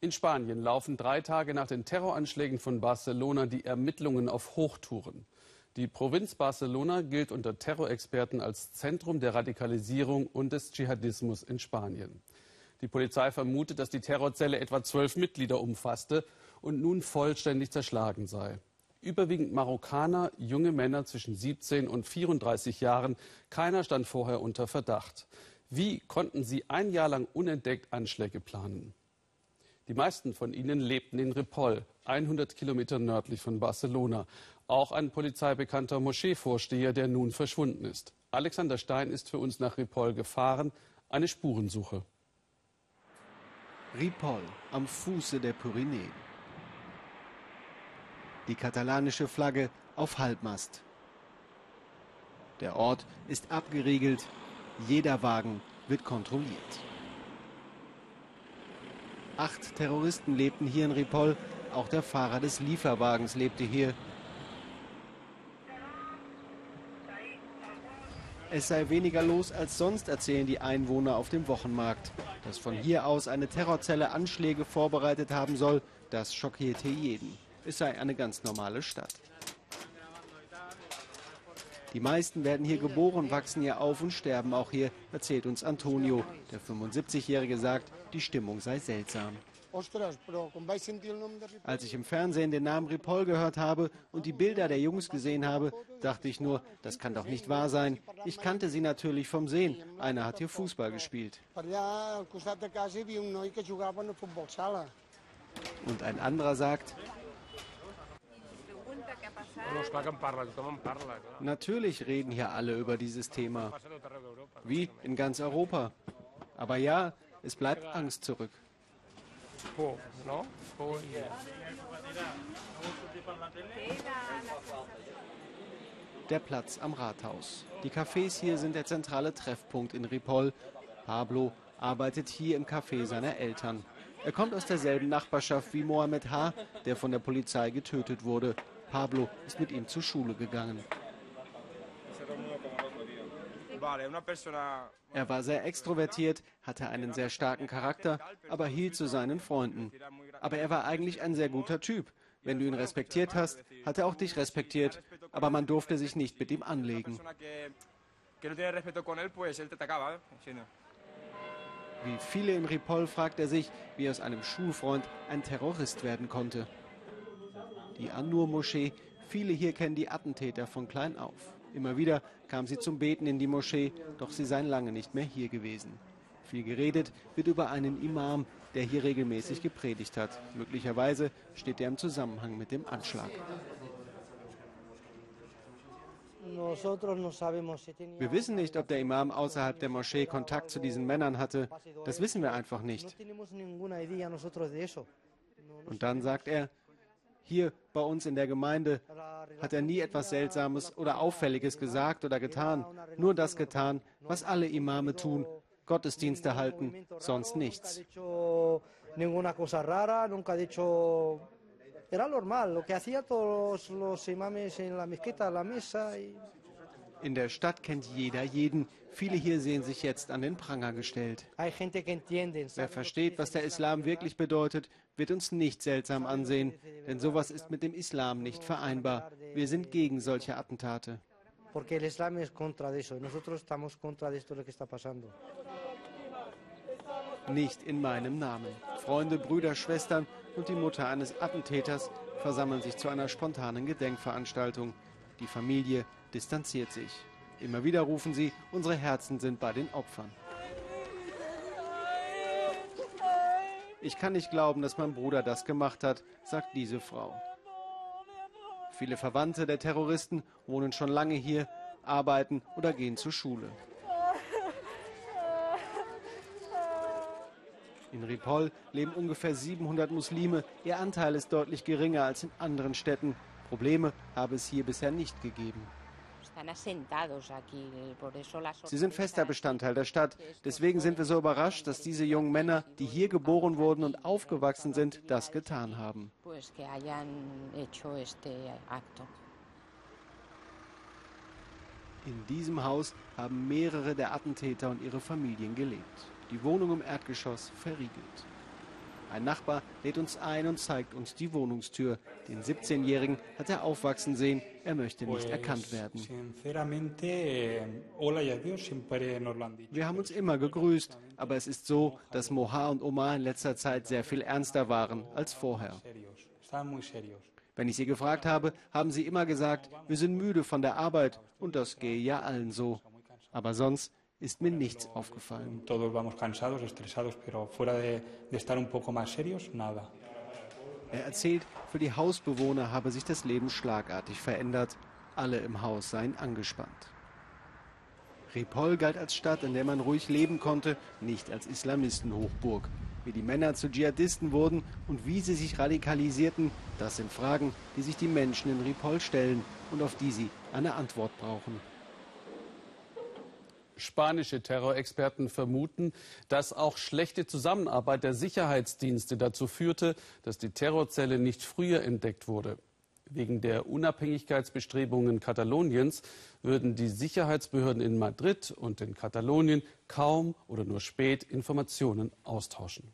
In Spanien laufen drei Tage nach den Terroranschlägen von Barcelona die Ermittlungen auf Hochtouren. Die Provinz Barcelona gilt unter Terrorexperten als Zentrum der Radikalisierung und des Dschihadismus in Spanien. Die Polizei vermutet, dass die Terrorzelle etwa zwölf Mitglieder umfasste und nun vollständig zerschlagen sei. Überwiegend Marokkaner, junge Männer zwischen 17 und 34 Jahren. Keiner stand vorher unter Verdacht. Wie konnten sie ein Jahr lang unentdeckt Anschläge planen? Die meisten von ihnen lebten in Ripoll, 100 Kilometer nördlich von Barcelona. Auch ein polizeibekannter Moscheevorsteher, der nun verschwunden ist. Alexander Stein ist für uns nach Ripoll gefahren. Eine Spurensuche. Ripoll am Fuße der Pyrenäen. Die katalanische Flagge auf Halbmast. Der Ort ist abgeriegelt. Jeder Wagen wird kontrolliert. Acht Terroristen lebten hier in Ripoll. Auch der Fahrer des Lieferwagens lebte hier. Es sei weniger los als sonst, erzählen die Einwohner auf dem Wochenmarkt. Dass von hier aus eine Terrorzelle Anschläge vorbereitet haben soll, das schockierte jeden. Es sei eine ganz normale Stadt. Die meisten werden hier geboren, wachsen hier auf und sterben auch hier, erzählt uns Antonio. Der 75-Jährige sagt, die Stimmung sei seltsam. Als ich im Fernsehen den Namen Ripoll gehört habe und die Bilder der Jungs gesehen habe, dachte ich nur, das kann doch nicht wahr sein. Ich kannte sie natürlich vom Sehen. Einer hat hier Fußball gespielt. Und ein anderer sagt, Natürlich reden hier alle über dieses Thema. Wie in ganz Europa. Aber ja, es bleibt Angst zurück. Der Platz am Rathaus. Die Cafés hier sind der zentrale Treffpunkt in Ripoll. Pablo arbeitet hier im Café seiner Eltern. Er kommt aus derselben Nachbarschaft wie Mohamed H., der von der Polizei getötet wurde. Pablo ist mit ihm zur Schule gegangen. Er war sehr extrovertiert, hatte einen sehr starken Charakter, aber hielt zu seinen Freunden. Aber er war eigentlich ein sehr guter Typ. Wenn du ihn respektiert hast, hat er auch dich respektiert, aber man durfte sich nicht mit ihm anlegen. Wie viele in Ripoll fragt er sich, wie aus einem Schulfreund ein Terrorist werden konnte die An-Nur-Moschee. Viele hier kennen die Attentäter von klein auf. Immer wieder kam sie zum Beten in die Moschee, doch sie seien lange nicht mehr hier gewesen. Viel geredet wird über einen Imam, der hier regelmäßig gepredigt hat. Möglicherweise steht er im Zusammenhang mit dem Anschlag. Wir wissen nicht, ob der Imam außerhalb der Moschee Kontakt zu diesen Männern hatte. Das wissen wir einfach nicht. Und dann sagt er, hier bei uns in der Gemeinde hat er nie etwas Seltsames oder Auffälliges gesagt oder getan, nur das getan, was alle Imame tun, Gottesdienste halten, sonst nichts. In der Stadt kennt jeder jeden. Viele hier sehen sich jetzt an den Pranger gestellt. Wer versteht, was der Islam wirklich bedeutet, wird uns nicht seltsam ansehen, denn sowas ist mit dem Islam nicht vereinbar. Wir sind gegen solche Attentate. Nicht in meinem Namen. Freunde, Brüder, Schwestern und die Mutter eines Attentäters versammeln sich zu einer spontanen Gedenkveranstaltung. Die Familie distanziert sich. Immer wieder rufen sie, unsere Herzen sind bei den Opfern. Ich kann nicht glauben, dass mein Bruder das gemacht hat, sagt diese Frau. Viele Verwandte der Terroristen wohnen schon lange hier, arbeiten oder gehen zur Schule. In Ripoll leben ungefähr 700 Muslime. Ihr Anteil ist deutlich geringer als in anderen Städten. Probleme habe es hier bisher nicht gegeben. Sie sind fester Bestandteil der Stadt. Deswegen sind wir so überrascht, dass diese jungen Männer, die hier geboren wurden und aufgewachsen sind, das getan haben. In diesem Haus haben mehrere der Attentäter und ihre Familien gelebt. Die Wohnung im Erdgeschoss verriegelt. Ein Nachbar lädt uns ein und zeigt uns die Wohnungstür. Den 17-Jährigen hat er aufwachsen sehen. Er möchte nicht erkannt werden. Wir haben uns immer gegrüßt, aber es ist so, dass Moha und Omar in letzter Zeit sehr viel ernster waren als vorher. Wenn ich sie gefragt habe, haben sie immer gesagt, wir sind müde von der Arbeit und das gehe ja allen so. Aber sonst ist mir nichts aufgefallen. Er erzählt, für die Hausbewohner habe sich das Leben schlagartig verändert. Alle im Haus seien angespannt. Ripoll galt als Stadt, in der man ruhig leben konnte, nicht als Islamistenhochburg. Wie die Männer zu Dschihadisten wurden und wie sie sich radikalisierten, das sind Fragen, die sich die Menschen in Ripoll stellen und auf die sie eine Antwort brauchen. Spanische Terrorexperten vermuten, dass auch schlechte Zusammenarbeit der Sicherheitsdienste dazu führte, dass die Terrorzelle nicht früher entdeckt wurde. Wegen der Unabhängigkeitsbestrebungen Kataloniens würden die Sicherheitsbehörden in Madrid und in Katalonien kaum oder nur spät Informationen austauschen.